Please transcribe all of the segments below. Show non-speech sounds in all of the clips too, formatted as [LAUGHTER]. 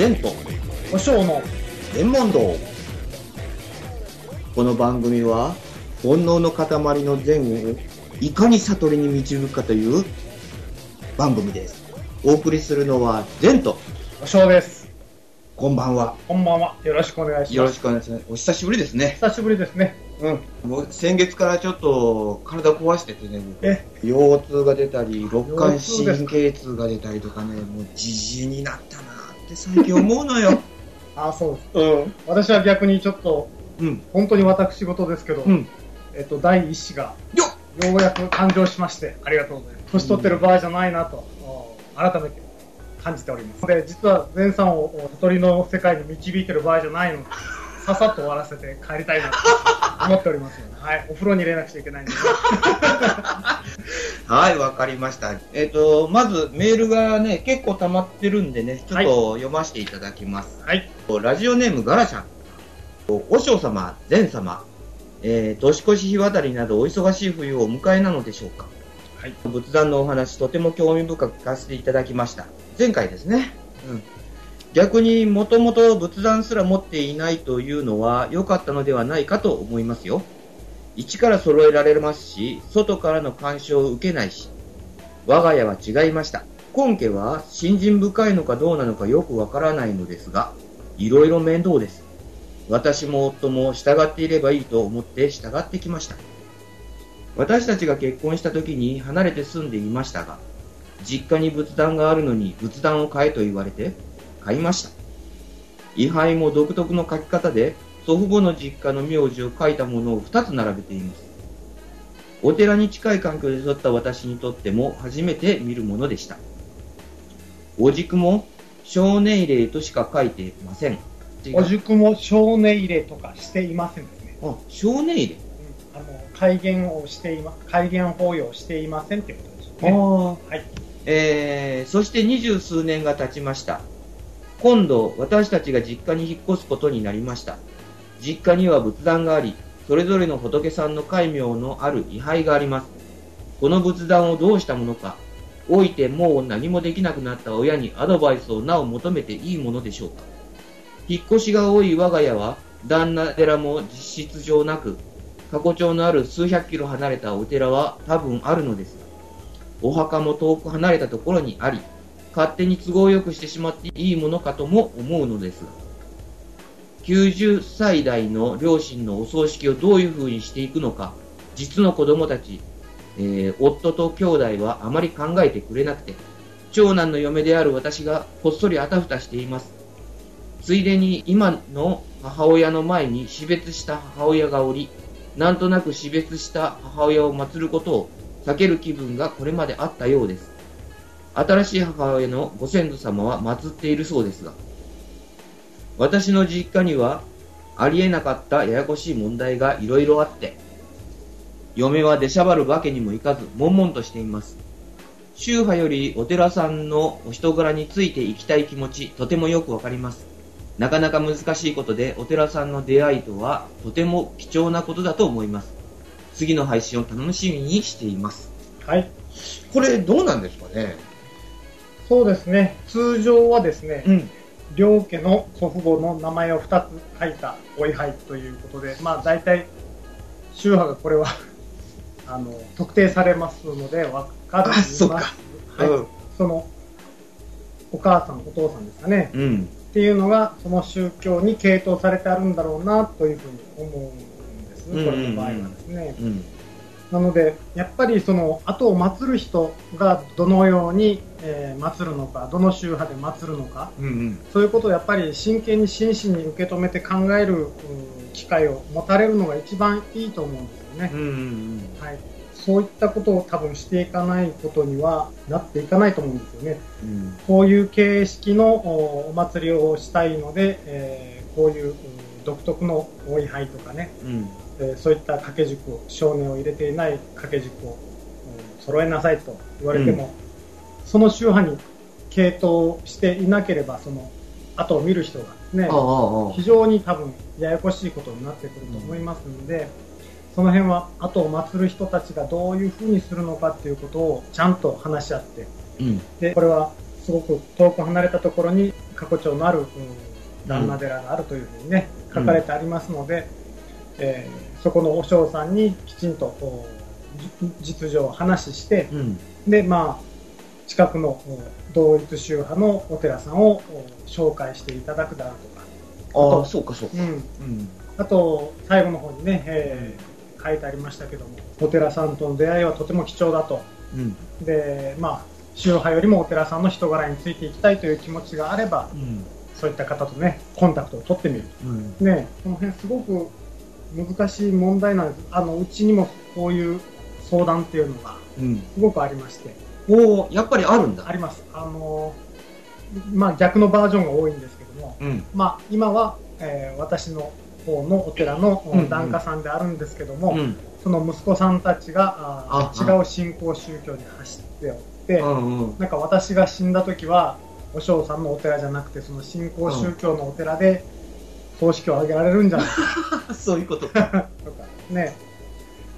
善とお尚の天文道この番組は煩悩の塊の善をいかに悟りに導くかという番組です。お送りするのは善とお尚です。こんばんは。こんばんは。よろしくお願いします。よろしくお願いします。お久しぶりですね。久しぶりですね。うん。もう先月からちょっと体壊しててねえ？腰痛が出たり肋間神経痛が出たりとかねもうじじいになったなって最近思うのよ。[LAUGHS] あそう。ですうん。私は逆にちょっとうん。本当に私事ですけど、うん。えっと第一子がよっ！ようやく誕生しましてありがとうございます。年取ってる場合じゃないなと、お改めて感じております。で実は前さんをお悟りの世界に導いてる場合じゃないので [LAUGHS] ささっと終わらせて帰りたいなと思っておりますので、はい、お風呂に入れなくちゃいけないんで、[LAUGHS] [LAUGHS] はい、わかりました。えっ、と、まずメールがね、結構溜まってるんでね、ちょっと読ませていただきます。はいラジオネームガラちゃん。お嬢様、善様、えー、年越し日渡りなどお忙しい冬をお迎えなのでしょうか。はい仏壇のお話、とても興味深く聞かせていただきました。前回ですね。うん。逆にもともと仏壇すら持っていないというのは良かったのではないかと思いますよ。一から揃えられますし、外からの干渉を受けないし、我が家は違いました。今家は信心深いのかどうなのかよくわからないのですが、いろいろ面倒です。私も夫も従っていればいいと思って従ってきました。私たちが結婚した時に離れて住んでいましたが、実家に仏壇があるのに仏壇を買えと言われて買いました。位牌も独特の書き方で祖父母の実家の名字を書いたものを2つ並べています。お寺に近い環境で育った私にとっても初めて見るものでした。お軸も少年霊としか書いていません。お塾も少年入れとかしていませんですね、あ、少年霊うんあの改元をしていま改元法要をしていませんっていうことでしょうねあはいえー、そして二十数年が経ちました。今度、私たちが実家に引っ越すことになりました。実家には仏壇があり、それぞれの仏さんの戒名のある位牌があります。この仏壇をどうしたものか、老いてもう何もできなくなった親にアドバイスをなお求めていいものでしょうか。引っ越しが多い我が家は、旦那寺も実質上なく、過去帳のある数百キロ離れたお寺は多分あるのですが、お墓も遠く離れたところにあり、勝手に都合よくしてしまっていいものかとも思うのですが、90歳代の両親のお葬式をどういう風にしていくのか、実の子供たち、えー夫と兄弟はあまり考えてくれなくて、長男の嫁である私がこっそりあたふたしています。ついでに今の母親の前に死別した母親がおり、なんとなく死別した母親を祀ることを避ける気分がこれまであったようです。新しい母親のご先祖様は祀っているそうですが、私の実家にはありえなかったややこしい問題がいろいろあって、嫁は出しゃばるわけにもいかず、悶々としています。宗派よりお寺さんのお人柄についていきたい気持ち、とてもよくわかります。なかなか難しいことで、お寺さんの出会いとはとても貴重なことだと思います。次の配信を楽しみにしています。はいこれどうなんですかね？そうですね通常はですね、うん。両家の祖父母の名前を2つ書いたお位牌ということで、まあ、大体宗派がこれは [LAUGHS] あの特定されますので分かっています。あそはい。うん。そのお母さんお父さんですかね。うん。っていうのがその宗教に傾倒されてあるんだろうなというふうに思うんですうんうんうん。これの場合はですね、うん。なので、やっぱりその後を祀る人がどのように、えー祀るのか、どの宗派で祀るのか、うんうん。そういうことをやっぱり真剣に真摯に受け止めて考えるうん機会を持たれるのが一番いいと思うんですよねうん。うんはい、そういったことを多分していかないことにはなっていかないと思うんですよね。うん。こういう形式のおお祭りをしたいので、えーこういううん独特のお位牌とかね、うん。えーそういった掛け軸を少年を入れていない掛け軸をうん揃えなさいと言われても、その宗派に傾倒していなければその後を見る人がね。非常に多分ややこしいことになってくると思いますので、その辺は後を祀る人たちがどういうふうにするのかっていうことをちゃんと話し合ってうん。でこれはすごく遠く離れたところに過去帳のある、うん旦那寺があるというふうにね、書かれてありますので、えーそこの和尚さんにきちんと実情を話して、うん。で、まあ、近くのお同一宗派のお寺さんをお紹介していただくだろうとか、ああ、そうか、そうか。うん、うん。あと、最後の方にね、えー書いてありましたけども、お寺さんとの出会いはとても貴重だと。うん。で、まあ、宗派よりもお寺さんの人柄についていきたいという気持ちがあれば、うん。そういった方とね、コンタクトを取ってみる。うん。ね、この辺すごく難しい問題なんです。あの、うちにもこういう相談っていうのがうん。すごくありまして、おお、やっぱりあるんだ。あります。あの、まあ逆のバージョンが多いんですけども、うん。まあ今は、えー私の方のお寺のうんうん檀家さんであるんですけども、うん。その息子さんたちがあ違う信仰宗教に走っておって、うんうん。なんか私が死んだ時は、お尚さんのお寺じゃなくて、その信仰宗教のお寺で葬式を挙げられるんじゃない？か [LAUGHS] そういうことか。[LAUGHS] とか、ね、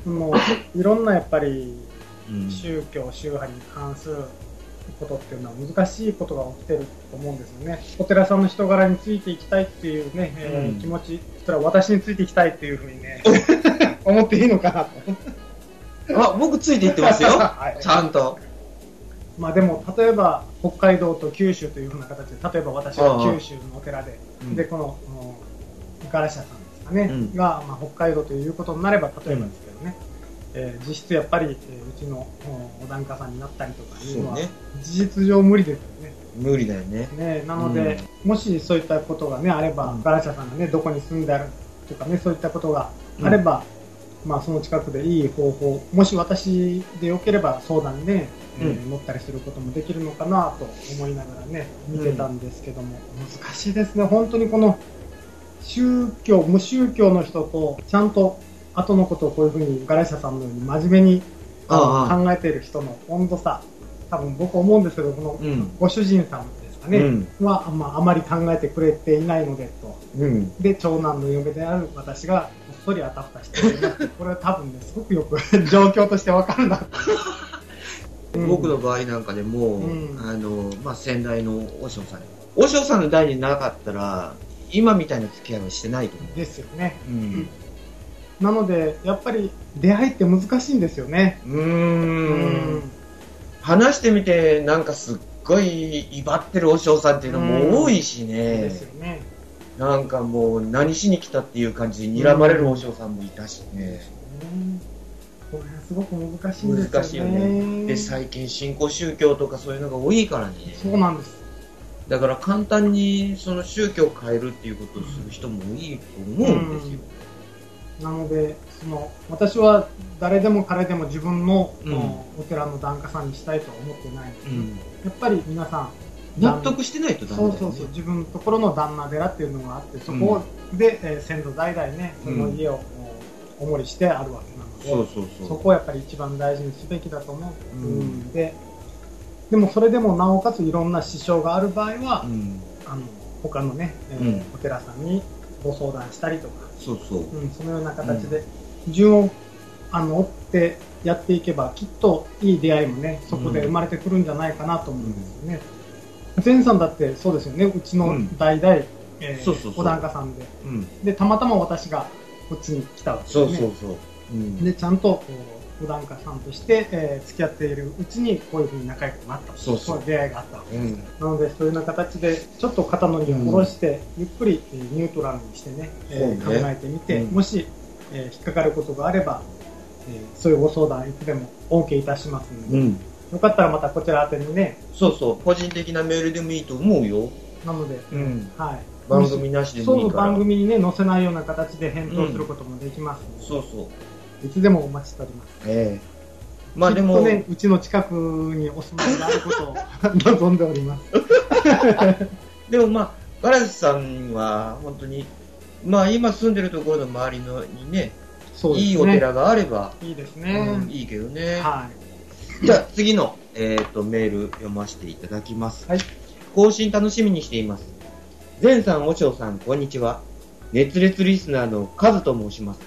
もういろんなやっぱりうん。宗教、宗派に関することっていうのは難しいことが起きてると思うんですよね。お寺さんの人柄についていきたいっていうね、えーうん気持ち、そしたら私についていきたいっていうふうにね、[LAUGHS] 思っていいのかなと。あ、僕ついていってますよ。はいちゃんと。まあでも、例えば北海道と九州というふうな形で、例えば私が九州のお寺で、うんで、この、もうガラシャさんですかね、うん。が、まあ、北海道ということになれば、例えばですけどね、えー実質やっぱり、えーうちのおお檀家さんになったりとかいうのは、ね。事実上無理ですよね。無理だよね。ねなので、もしそういったことがね、あれば、うん。ガラシャさんがね、どこに住んであるとかね、そういったことがあれば、まあその近くでいい方法、もし私でよければ相談で、えーう乗ったりすることもできるのかなと思いながらね、見てたんですけども、難しいですね、本当にこの宗教、無宗教の人と、ちゃんと後のことをこういうふうにガラシャさんのように真面目に考えている人の温度差、多分僕思うんですけど、このうん。ご主人さんですかね、うん。は、まあ、あまり考えてくれていないのでと。うん。で、長男の嫁である私が、こっそりあたふたして。[LAUGHS] これは多分ね、すごくよく状況としてわかるな。[LAUGHS] うん僕の場合なんかでも、うんあの、まあ、先代の和尚さん。和尚さんの代になかったら、今みたいな付き合いはしてないと思ですよね。う。うん。なので、やっぱり出会いって難しいんですよね。うーん。話してみて、なんかすっごい威張ってる和尚さんっていうのも多いしねで。すよね。なんかもう何しに来たっていう感じで睨まれる和尚さんもいたしね。うんこの辺すごく難しいんですよね。難しいよね。で、最近新興宗教とかそういうのが多いからね。そうなんです。だから簡単にその宗教を変えるっていうことをする人も多いと思うんですよ。なので、その私は誰でも彼でも自分の、うんお寺の檀家さんにしたいとは思っていないんです、うんやっぱり皆さん、納得してないとダメだよね。そうそうそう、自分のところの旦那寺っていうのがあって、そこで、えー先祖代々ね、その家を、お守りしてあるわけなので、そうそうそう。そこをやっぱり一番大事にすべきだと思う。うんうんで、でもそれでもなおかついろんな支障がある場合は、うん。あの他のね、えーうんお寺さんにご相談したりとか、そうそう。うん、そのような形で順をあの追ってやっていけばきっといい出会いもねそこで生まれてくるんじゃないかなと思うんですよね。前さんだってそうですよねうちのうん代々、うそうそうお檀家さんでうん。でたまたま私がこっちに来たわけですね。そうそうそう。うん。でちゃんとこうお檀家さんとして、えー付き合っているうちにこういうふうに仲良くなったそうそうい出会いがあったわけです。うん。なので、そういうような形で、ちょっと肩の荷を下ろして、ゆっくりえーニュートラルにしてね、えー考えてみて、うんもし、えー引っかかることがあれば、えーそういうご相談いつでもお受けいたしますので、うん。よかったらまたこちら宛てにね、そうそう。個人的なメールでもいいと思うよ。なので、うん。はい。番組なしでそうもいいから。番組にね、載せないような形で返答することもできますので、そうそう。いつでもお待ちしております。ええまあでも、ね、うちの近くにお住まいがあることを望んでおります。[LAUGHS] でもまあ、ガラスさんは本当に、まあ今住んでるところの周りのにね、ね。いいお寺があれば、いいですね。うんいいけどね。はい。じゃあ次の、えー、とメール読ませていただきます。はい。更新楽しみにしています。前さん、おしょうさん、こんにちは。熱烈リスナーのカズと申します。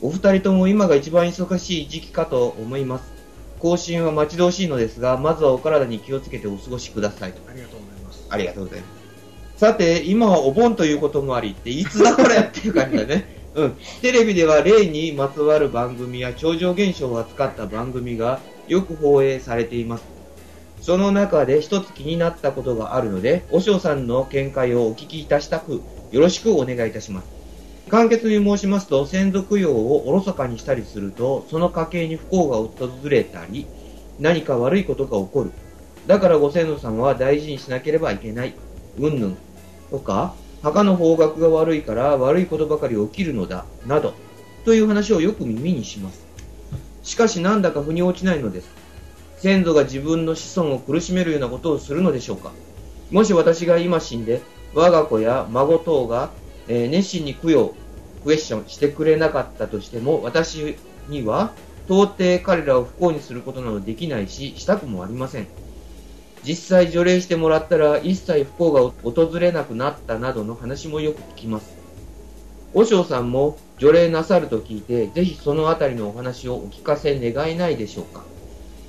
お二人とも今が一番忙しい時期かと思います。更新は待ち遠しいのですが、まずはお体に気をつけてお過ごしくださいと。ありがとうございます。ありがとうございます。さて、今はお盆ということもありって、いつだこれっていう感じだね。[LAUGHS] うん。テレビでは霊にまつわる番組や超常現象を扱った番組がよく放映されています。その中で一つ気になったことがあるので、お尚さんの見解をお聞きいたしたく、よろしくお願いいたします。簡潔に申しますと、先祖供養をおろそかにしたりすると、その家系に不幸が訪れたり、何か悪いことが起こる。だからご先祖様は大事にしなければいけない。うんぬん。とか、墓の方角が悪いから悪いことばかり起きるのだ。など。という話をよく耳にします。しかしなんだか腑に落ちないのです。先祖が自分の子孫を苦しめるようなことをするのでしょうかもし私が今死んで、我が子や孫等が、えー熱心に供養、クエスチョンしてくれなかったとしても、私には到底彼らを不幸にすることなどできないし、したくもありません。実際除霊してもらったら一切不幸が訪れなくなったなどの話もよく聞きます。和尚さんも除霊なさると聞いて、ぜひそのあたりのお話をお聞かせ願えないでしょうか。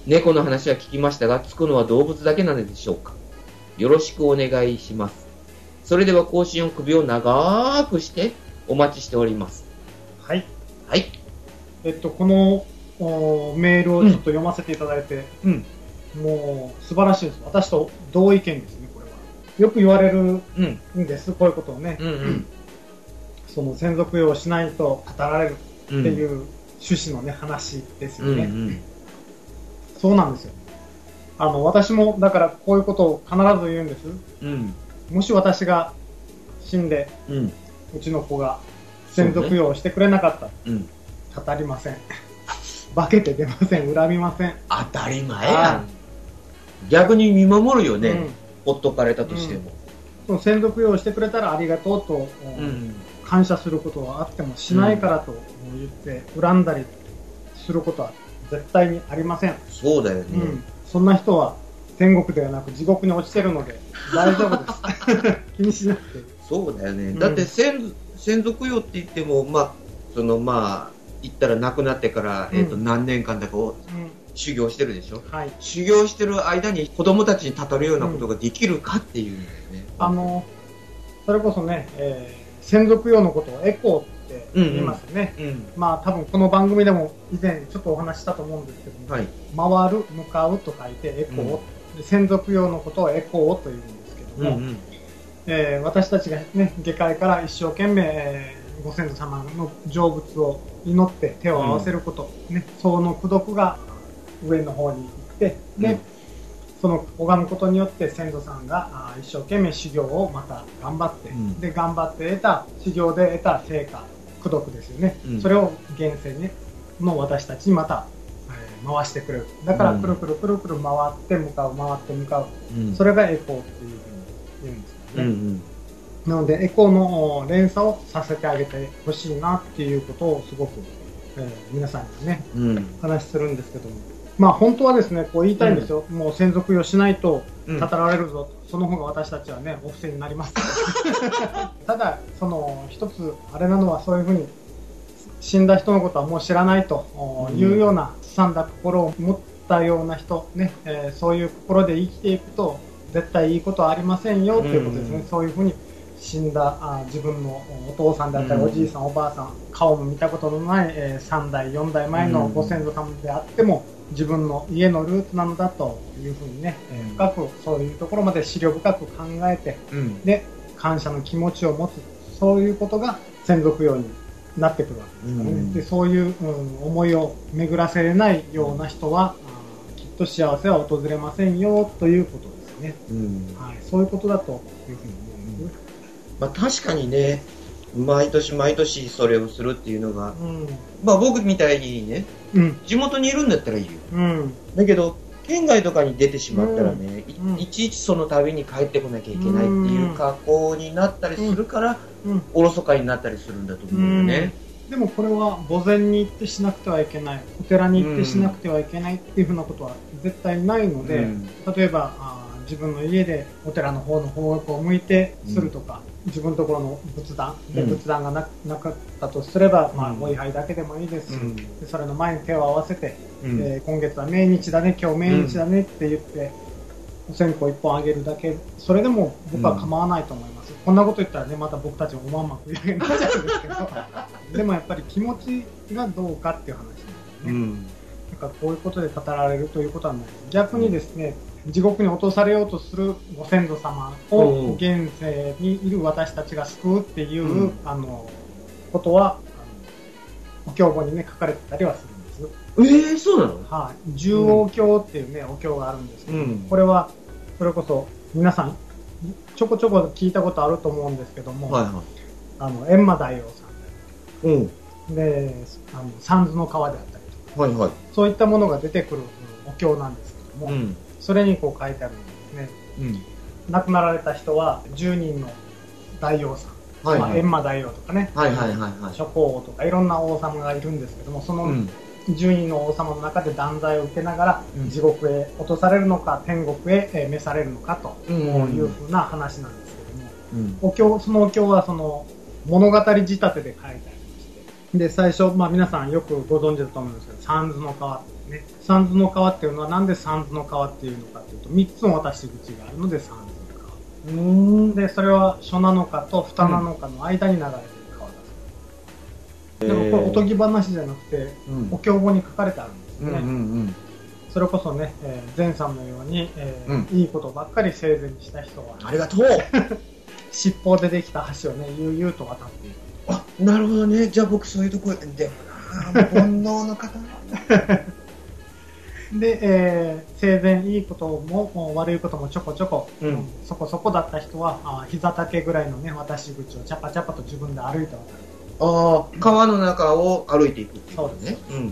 猫の話は聞きましたが、つくのは動物だけなのでしょうか。よろしくお願いします。それでは更新を首を長くしてお待ちしております。はい。はい。えっと、このおメールをちょっと読ませていただいて、うん。もう素晴らしいです。私と同意見ですね、これは。よく言われるんうん。です、こういうことをね。うんうん。その専属用をしないと語られるってうん。いう趣旨のね、話ですうんうよね。ん。そうなんですよ。あの、私も、だからこういうことを必ず言うんです。うん。もし私が死んで、うん。うちの子が専属用をしてくれなかったうん。ら、語りません。[LAUGHS] 化けて出ません。恨みません。当たり前やん。逆に見守るよね。うんほっとかれたとしても。その専属用をしてくれたらありがとうと、うん。感謝することはあってもしないからと言って恨んだりすることは絶対にありません、そうだよね。うん、そんな人は天国ではなく地獄に落ちてるので大丈夫です。[LAUGHS] 気にしなくて。そうだよね。ん。だって先、先祖供養って言っても、まあ、そのまあ、言ったら亡くなってから、えっ、と、うん何年間だかをうん。修行してるでしょ？はい。修行してる間に子供たちに語るようなことができるかっていうんだよね。あのそれこそね、えー専属用のことをエコーって言いますよね、うん。まあ多分この番組でも以前ちょっとお話ししたと思うんですけども、はい。回る向かうと書いてエコー、で専属用のことをエコーというんですけども、うんうん。えー私たちがね、下界から一生懸命、えーご先祖様の成仏を祈って手を合わせること、ね、その功徳が上の方に行って、で、うんその拝むことによって先祖さんが一生懸命修行をまた頑張って、うんで、頑張って得た修行で得た成果、功徳ですよね。うんそれを現世ね、の私たちにまた、えー回してくれる。だから、うんくるくるくるくる回って向かう、回って向かう。うん。それがエコーっていうふうに言うんですよね。うんうん。なので、エコーの連鎖をさせてあげてほしいなっていうことをすごく、えー皆さんにね、うん。話するんですけども。まあ本当はですね、こう言いたいんですよ。もう専属用しないとうん語られるぞと。その方が私たちはね、お布施になります。[LAUGHS] ただ、その一つ、あれなのはそういうふうに、死んだ人のことはもう知らないとうんいうような、すさんだ心を持ったような人、ね、えーそういう心で生きていくと、絶対いいことはありませんよということですね。うんそういうふうに死んだあ自分のお父さんだったり、うんおじいさん、おばあさん、顔も見たことのない、え3代、4代前のご先祖様であっても、自分の家のルーツなのだというふうにね、えー深くそういうところまで思慮深く考えて、うん。で、感謝の気持ちを持つ、そういうことが専属用になってくるわけですからね。うんでそういう、うん思いを巡らせれないような人は、あーきっと幸せは訪れませんよということですね。うん。はい、そういうことだというふうに思うんです。まあ確かにね、毎年毎年それをするっていうのが、うん。まあ僕みたいにね、うん。地元にいるんだったらいいよ。うん。だけど、県外とかに出てしまったらね、いうんいちいちその度に帰ってこなきゃいけないっていう格好になったりするから、うん。おろそかになったりするんだと思うんだよね。でもこれは墓前に行ってしなくてはいけない、お寺に行ってしなくてはいけないっていうふうなことは絶対ないので、うん。例えばあー自分の家でお寺の方の方角を向いてするとか、自分のところの仏壇でうん。仏壇がななかったとすれば、まあ、うん。お位牌だけでもいいです。し、それの前に手を合わせて、うん。えー今月は命日だね今日命日だねって言って、お線香一本あげるだけ、それでも僕は構わないと思います。こんなこと言ったらね、また僕たちもおまんま食い上げになっちゃうんですけど、でもやっぱり気持ちがどうかっていう話なんですね。うん。なんかこういうことで語られるということはない。逆にですね、地獄に落とされようとするご先祖様うんを現世にいる私たちが救うっていう、うんあのことはお経本にね書かれてたりはするんです。ええそうなの？はい、十王経っていうね、お経があるんですけど、うんこれはそれこそ皆さんちょこちょこ聞いたことあると思うんですけども、はいはあの閻魔大王さい。うん。んであの三途の川であったりとかはいはい。そういったものが出てくるお経なんですけども、うん。それにこう書いてあるんですねうん。亡くなられた人は10人の大王さん、はいはい。まあ、閻魔大王とかね、はいはいはいはい。諸侯王とかいろんな王様がいるんですけどもそのうん。10人の王様の中で断罪を受けながらうん地獄へ落とされるのか天国へえー召されるのかとうんいうふうな話なんですけども、うん。お経そのお経はその物語仕立てで書いてありましてで最初、まあ、皆さんよくご存知だと思うんですけど三途の川ってね三途の川っていうのはなんで三途の川っていうのかっていうと3つの渡し口があるので三途の川うん。でそれは初七日と二七日の間に流れているうです、でもこれおとぎ話じゃなくてうん。お経本に書かれてあるんですね、うんうんそれこそね、えー前さんのように、えーうん。いいことばっかり生前にした人はありがとう。[LAUGHS] 尻尾でできた橋をね悠々と渡っていくあ、なるほどね。じゃあ僕そういうとこ、でもな煩悩の方。[LAUGHS] で、えー生前いいことも悪いこともちょこちょこ、うん。うんそこそこだった人はあ膝丈ぐらいのね渡し口をチャパチャパと自分で歩いて渡るああ、川の中を歩いていくっていうことね。うん。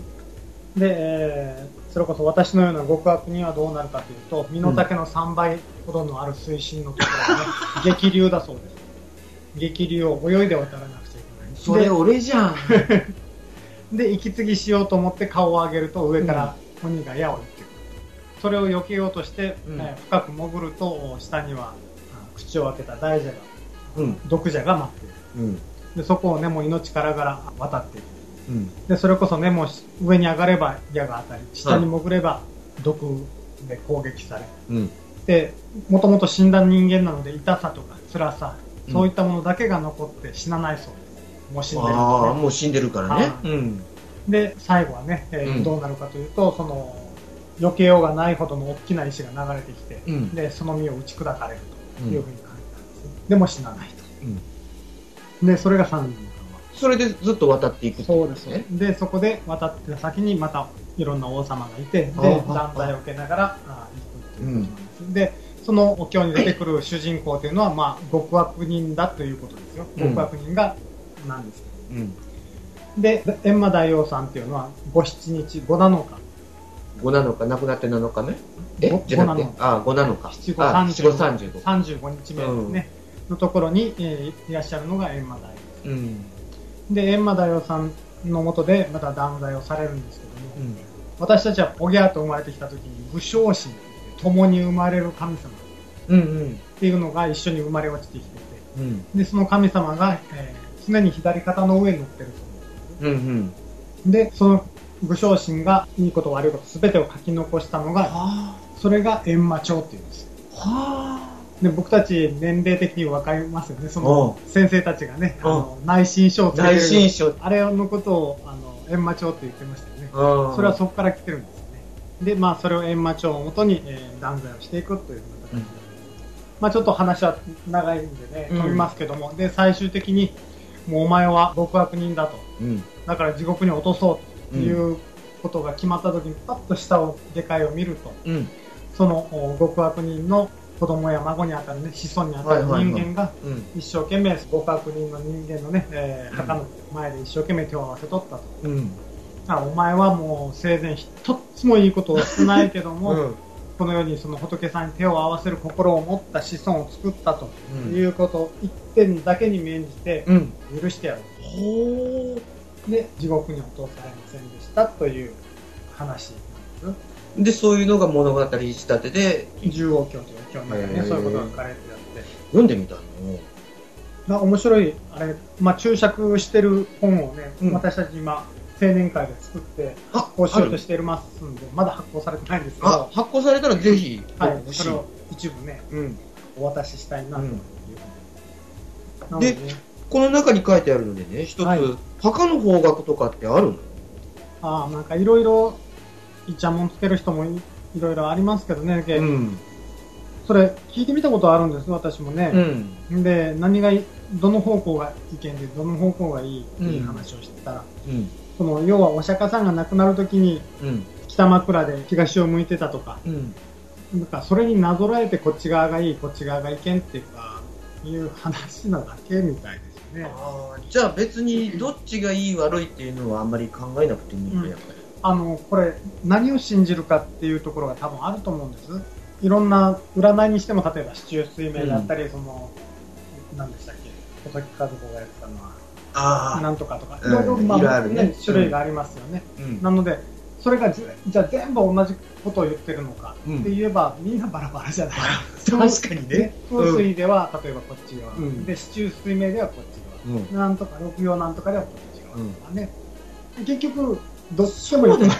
で、えーそれこそ私のような極悪人はどうなるかというと身の丈の3倍ほどのある水深のところがね、[LAUGHS] 激流だそうです激流を泳いで渡らなくちゃいけないそれ俺じゃん。[LAUGHS] でで息継ぎしようと思って顔を上げると上から鬼が矢を打ってくる、それを避けようとして、うんえー深く潜ると下にはあ口を開けた大蛇がうん。毒蛇が待っているうん。でそこをねもう命からがら渡っていく。うん。でそれこそねもう上に上がれば矢が当たり下に潜れば毒で攻撃され、うん。でもともと死んだ人間なので痛さとか辛さうん。そういったものだけが残って死なないそうです。もう死んでるね、もう死んでるからね。で最後はね、えーうん。どうなるかというとその避けようがないほどの大きな石が流れてきて、うん。でその身を打ち砕かれるというふうに書いてあるんです。ね、でも死なないうん。とでそれが三人のそれでずっと渡っていくってそうです。ね。でそこで渡って先にまたいろんな王様がいてでああ断罪を受けながらあ行くっていうことなんです、でそのお経に出てくる主人公というのは、まあ、極悪人だということですよ。うん。極悪人がなんですけど、うん。で閻魔大王さんっていうのは五七日五七日。5なのか、亡くなって7日目？え？五なの、ああ、5なのか。七五あ三十七五35。35日目ですね、のところに、えーいらっしゃるのが閻魔大王うん。で閻魔大王さんのもとでまた断罪をされるんですけども、うん。私たちはおぎゃーと生まれてきた時に武将神共に生まれる神様。っていうのが一緒に生まれ落ちてきててうん。でその神様が、えー常に左肩の上に乗ってるそううんうん。でその武将神がいいこと悪いこと全てを書き残したのがはそれが閻魔帳っていうんですあ。はで僕たち年齢的に分かりますよねそおの先生たちがねあの内申書をあ。内つけてる申書。あれのことをあの閻魔帳って言ってましたよねそそれはそこから来てるんですよね。で、まあ、それを閻魔帳をもとに、えー断罪をしていくという形で、まあ、ちょっと話は長いんでね、うん飛びますけども、で、最終的に、もうお前は極悪人だと。うん。だから地獄に落とそうということが決まった時に、パッと下を、下界を見ると、うん。そのお極悪人の子供や孫にあたるね、子孫にあたる人間が、うん。一生懸命極悪人の人間のね、えー墓の前で一生懸命手を合わせとったと。うん。あお前はもう生前一つもいいことをしてないけども、[LAUGHS] うん。このようにその仏さんに手を合わせる心を持った子孫を作ったということ、一点だけに免じてうん。許してやる。ほー。で、地獄に落とされませんでしたという話なんでで、そういうのが物語仕立てで、す。十王経という経の中にね、そういうことが書かれてあって。読んでみたの？まあ、面白い、あれ、まあ、注釈してる本をね、うん。私たち今、青年会で作ってあ発行しようとしていますんで、まだ発行されてないんですけあど、、発行されたらぜひ、はい、それを一一部ね、うん。お渡ししたいなと。いうふうに。で。この中に書いてあるのでね、一つ、はい。墓の方角とかってあるの？ああ、なんかいろいろ、いちゃもんつける人もいいろいろありますけどね、けん。それ聞いてみたことあるんです、私もうね。ん。で、何がい、どの方向が意見で、どの方向がいいっていう話をしてたら、うん。その、要はお釈迦さんが亡くなるときに、うん。北枕で東を向いてたとか、うん。なんかそれになぞらえてこっち側がいい、こっち側がいけんっていうか、いう話なだけみたいですね。じゃあ別にどっちがいい悪いっていうのはあんまり考えなくてもいいんだ、やっぱり。あの、これ、何を信じるかっていうところが多分あると思うんです。いろんな占いにしても、例えば、市中水明だったり、その、何でしたっけ、小崎和子がやってたのは、あなんとかとか、うん。いろいろ、まあね。ね種類がありますよね。うん。なので、それがじじゃあ全部同じことを言ってるのかうん。って言えば、みんなバラバラじゃない [LAUGHS] 確かにね。風水では、例えばこっち側、うん。で、市中水明ではこっち側。うん。なんとか六曜なんとかではこっち側とかね、結局どっちでもよくない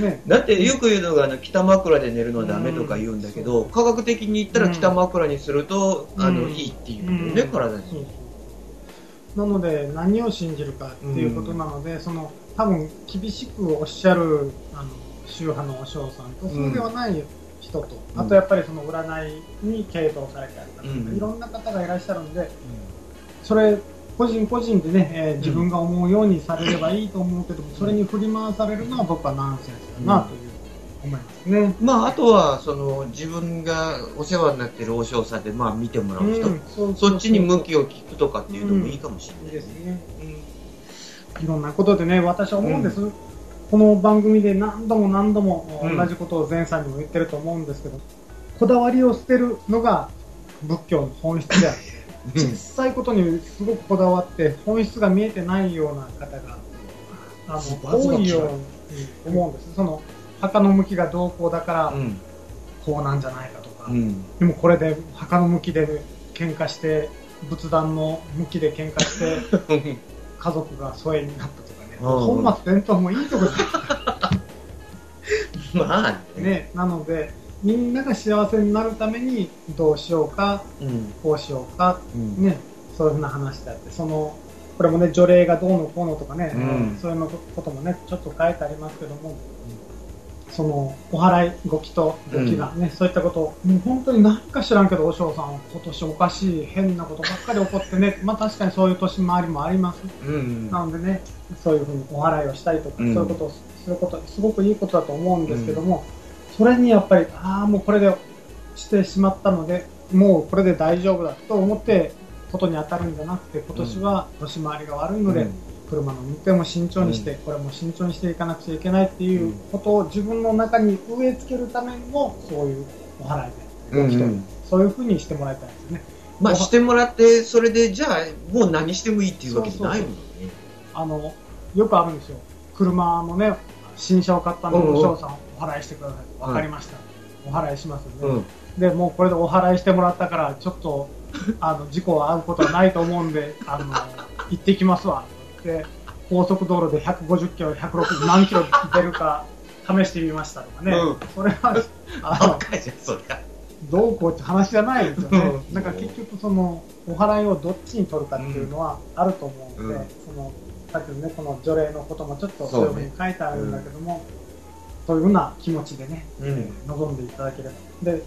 ね。だってよく言うのがあの北枕で寝るのはダメとか言うんだけど、科学的に言ったら北枕にすると、うん。あのいいっていうのね、うん。体に。そう。なので何を信じるかっていうことなので、その多分厳しくおっしゃるあの宗派のお嬢さんとそうではない人と、うんあとやっぱりその占いに傾倒されたりだとか、うん。いろんな方がいらっしゃるんでそれ個人個人でね、えー自分が思うようにされればいいと思うけども、それに振り回されるのは僕はナンセンスだなという思いますね。まあ、あとはその自分がお世話になってるお嬢さんで、まあ、見てもらう人、うんそうそっちに向きをを聞くとかっていうのもいいかもしれない。いいですね。いろんなことでね、私は思うんです。この番組で何度も何度もうん。同じことを前さんにも言ってると思うんですけど、こだわりを捨てるのが仏教の本質であって、[LAUGHS] 小さいことにすごくこだわって本質が見えてないような方があの多いように思うんです。その墓の向きがどうこうだからうん。こうなんじゃないかとか、うん。でもこれで墓の向きで喧嘩して仏壇の向きで喧嘩して [LAUGHS] 家族が疎遠になったとかね、うん本末転倒もいいところ [LAUGHS] まあですね。なので、みんなが幸せになるためにどうしようか、うん。こうしようか、うん。ね、そういうふうな話であって、その、これもね、除霊がどうのこうのとかね、うんそういうのこともね、ちょっと書いてありますけども、その、お祓い、ご祈祷、ご祈願ね、そういったこと、もう本当に何か知らんけど、お嬢さん、今年おかしい、変なことばっかり起こってね、まあ確かにそういう年回りもあります。うん。なのでね、そういうふうにお祓いをしたりとか、うんそういうことをすること、すごくいいことだと思うんですけども、それにやっぱり、ああ、もうこれでしてしまったので、もうこれで大丈夫だと思って、ことに当たるんじゃなくて、今年は年回りが悪いので、うん車の運転も慎重にして、これも慎重にしていかなくちゃいけないっていうことを自分の中に植え付けるための、そういうお祓いで、うんご祈祷そういうふうにしてもらいたいですね。まあ、してもらって、それで、じゃあ、もう何してもいいっていうわけじゃないもんね。あの、よくあるんですよ。車もね、新車を買ったのうんうんお嬢さんお祓いしてください。わかりました。お祓いしますよね。うん。で、もうこれでお祓いしてもらったから、ちょっと、[LAUGHS] あの、事故は遭うことはないと思うんで、あの、行ってきますわ。で、高速道路で150キロ、160何キロ出るか試してみましたとかね。うんそれは、[LAUGHS] あの。どうこうって話じゃないですよねう。んなんか結局その、お祓いをどっちに取るかっていうのはあると思うので、うんその、さっきのね、この除霊のこともちょっとそういうふうに書いてあるんだけども、そういうふうな気持ちでね、うん望んでいただければ。で、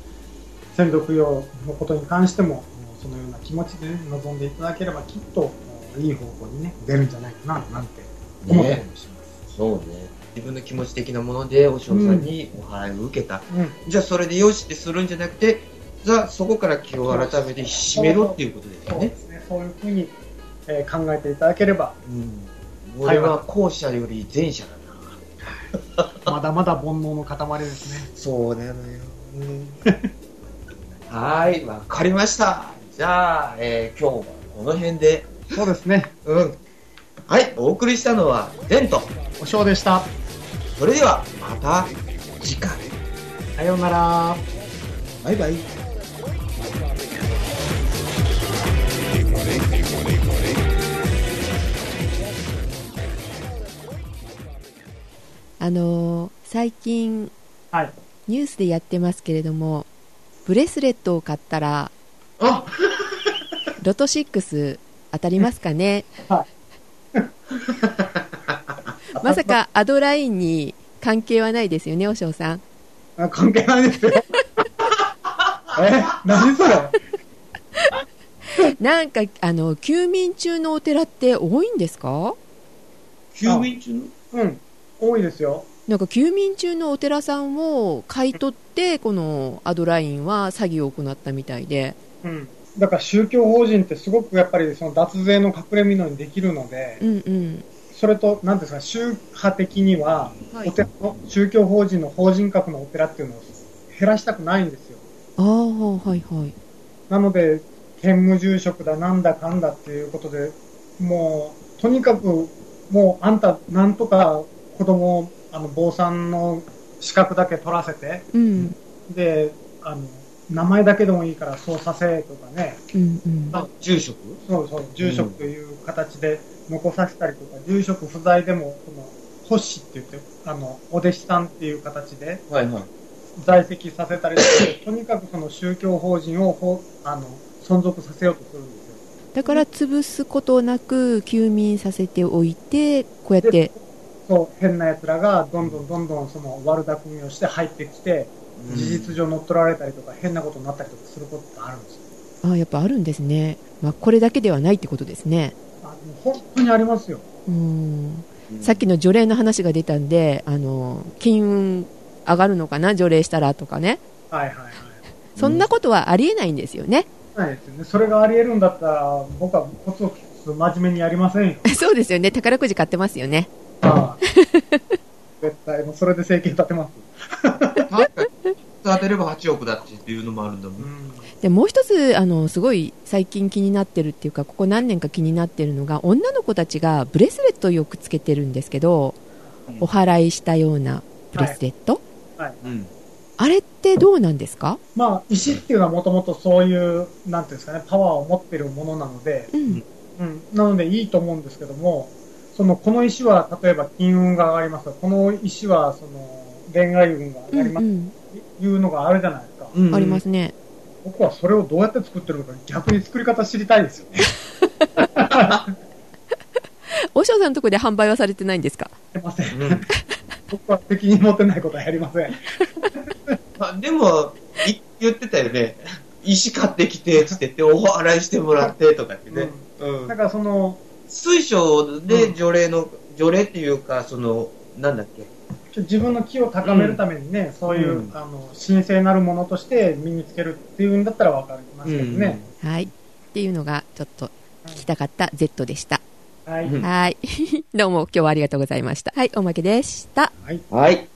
先祖供養のことに関しても、そのような気持ちで、ね、望んでいただければ、きっといい方向にね、出るんじゃないかな、なんて思ったりもします。そうね。自分の気持ち的なもので、お嬢さんにお祓いを受けた。うんじゃあ、それでよしってするんじゃなくて、じゃあ、そこから気を改めて締めろっていうことですよね。そうですね。そういうふうに、えー考えていただければ、うん。俺は後者より前者。[LAUGHS] まだまだ煩悩の塊ですね。そうなのよ。はい、わかりました。じゃあ、えー今日はこの辺で、そうですね。うん。はい、お送りしたのは、デント。お尚でした。それでは、また次回。さようなら。バイバイ。あのー最近はい。ニュースでやってますけれども、ブレスレットを買ったら、あロト6当たりますかね？は [LAUGHS] まさかアドラインに関係はないですよね、お嬢さん。あ関係ないですよ。[LAUGHS] え何それ？なんか、あの、休眠中のお寺って多いんですか？休眠中？のうん。多いですよ。なんか休眠中のお寺さんを買い取って、このアドラインは詐欺を行ったみたいで。うん。だから宗教法人ってすごくやっぱりその脱税の隠れ蓑にできるので、うんうん。それと、なんですか、宗派的には、はいお寺の宗教法人の法人格のお寺っていうのを減らしたくないんですよ。ああ、はいはい。なので、兼務住職だ、なんだかんだっていうことで、もう、とにかく、もう、あんた、なんとか子供を、あの、坊さんの資格だけ取らせて、うん。で、あの、名前だけでもいいからそうさせとかね、うんうん。あ住職？そうそう、住職という形で残させたりとか、住職不在でも、この、星って言って、あの、お弟子さんっていう形ではいはい。在籍させたりとかで、[LAUGHS] とにかくその宗教法人をほ、あの、存続させようとするんですよ。だから潰すことなく休眠させておいて、こうやって、そう、変な奴らがどんどんどんどんその悪巧みをして入ってきて、事実上乗っ取られたりとか、変なことになったりとかすることってあるんですよ。ああ、やっぱあるんですね。まあ、これだけではないってことですね。あもう本当にありますよ。うん。うんさっきの除霊の話が出たんで、あの、金運上がるのかな、除霊したらとかね。はいはいはい。[LAUGHS] そんなことはありえないんですよね。ないですよね。それがあり得るんだったら、僕はコツを真面目にやりませんよ。[LAUGHS] そうですよね。宝くじ買ってますよね。ああ [LAUGHS] 絶対、もうそれで生計立てます。当てれば8億だっていうのもあるんだもん。うん。でもう一つあのすごい最近気になってるっていうかここ何年か気になってるのが女の子たちがブレスレットをよくつけてるんですけど、うんお祓いしたようなブレスレット、はい。うん。あれってどうなんですか、まあ、石っていうのはもともとそういう、なんていうんですかね、パワーを持ってるものなので、うんうん。なのでいいと思うんですけども、その、この石は、例えば金運が上がりますこの石は、その、恋愛運がうん上がります、うんいうのがあるじゃないですか。うんありますね僕はそれをどうやって作ってるのか、逆に作り方知りたいですよね。[LAUGHS] お尚さんのとこで販売はされてないんですか？ません。うん僕は責任持ってないことはやりません。[LAUGHS] あでも、い言ってたよね。石買ってきて、つって言って、お祓いしてもらって、とかってね。うんだからその、水晶で除霊の、除霊っていうか、その、なんだっけ。自分の気を高めるためにね、そういう、うんあの、神聖なるものとして身につけるっていうんだったらわかりますけどね。はいっていうのがちょっと聞きたかった Z でした、はい。うんはい [LAUGHS] どうも今日はありがとうございましたはいおまけでしたはい。はい。